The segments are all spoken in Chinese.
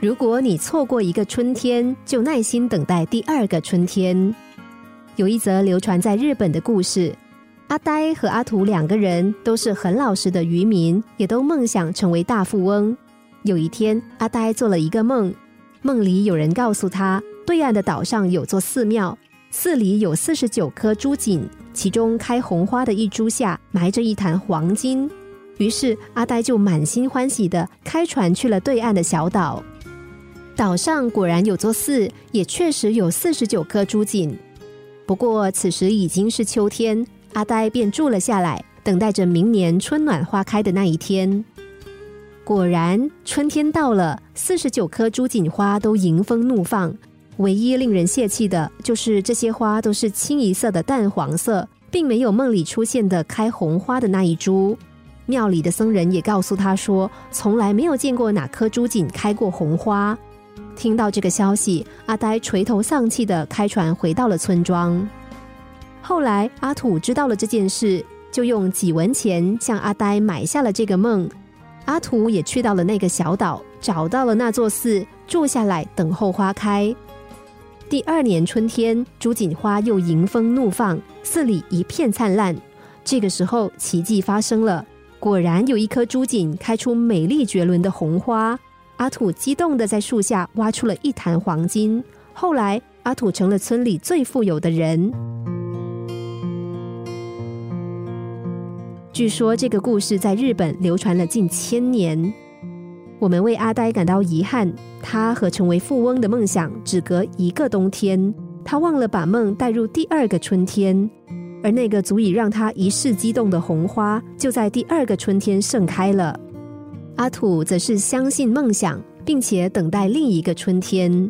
如果你错过一个春天，就耐心等待第二个春天。有一则流传在日本的故事：阿呆和阿土两个人都是很老实的渔民，也都梦想成为大富翁。有一天，阿呆做了一个梦，梦里有人告诉他，对岸的岛上有座寺庙，寺里有四十九颗珠锦，其中开红花的一株下埋着一坛黄金。于是阿呆就满心欢喜的开船去了对岸的小岛。岛上果然有座寺，也确实有四十九颗珠锦。不过此时已经是秋天，阿呆便住了下来，等待着明年春暖花开的那一天。果然，春天到了，四十九颗珠锦花都迎风怒放。唯一令人泄气的就是这些花都是清一色的淡黄色，并没有梦里出现的开红花的那一株。庙里的僧人也告诉他说，从来没有见过哪颗珠锦开过红花。听到这个消息，阿呆垂头丧气的开船回到了村庄。后来，阿土知道了这件事，就用几文钱向阿呆买下了这个梦。阿土也去到了那个小岛，找到了那座寺，住下来等候花开。第二年春天，朱槿花又迎风怒放，寺里一片灿烂。这个时候，奇迹发生了，果然有一颗朱锦开出美丽绝伦的红花。阿土激动的在树下挖出了一坛黄金。后来，阿土成了村里最富有的人。据说这个故事在日本流传了近千年。我们为阿呆感到遗憾，他和成为富翁的梦想只隔一个冬天。他忘了把梦带入第二个春天，而那个足以让他一世激动的红花，就在第二个春天盛开了。阿土则是相信梦想，并且等待另一个春天。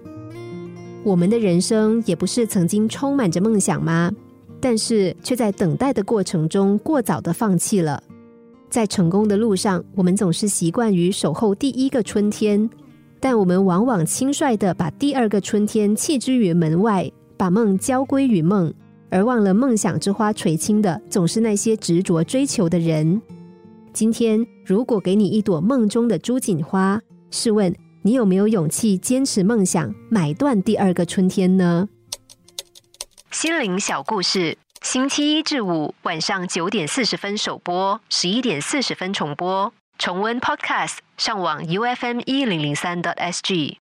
我们的人生也不是曾经充满着梦想吗？但是却在等待的过程中过早的放弃了。在成功的路上，我们总是习惯于守候第一个春天，但我们往往轻率的把第二个春天弃之于门外，把梦交归于梦，而忘了梦想之花垂青的总是那些执着追求的人。今天，如果给你一朵梦中的朱槿花，试问你有没有勇气坚持梦想，买断第二个春天呢？心灵小故事，星期一至五晚上九点四十分首播，十一点四十分重播。重温 Podcast，上网 U F M 一零零三 t S G。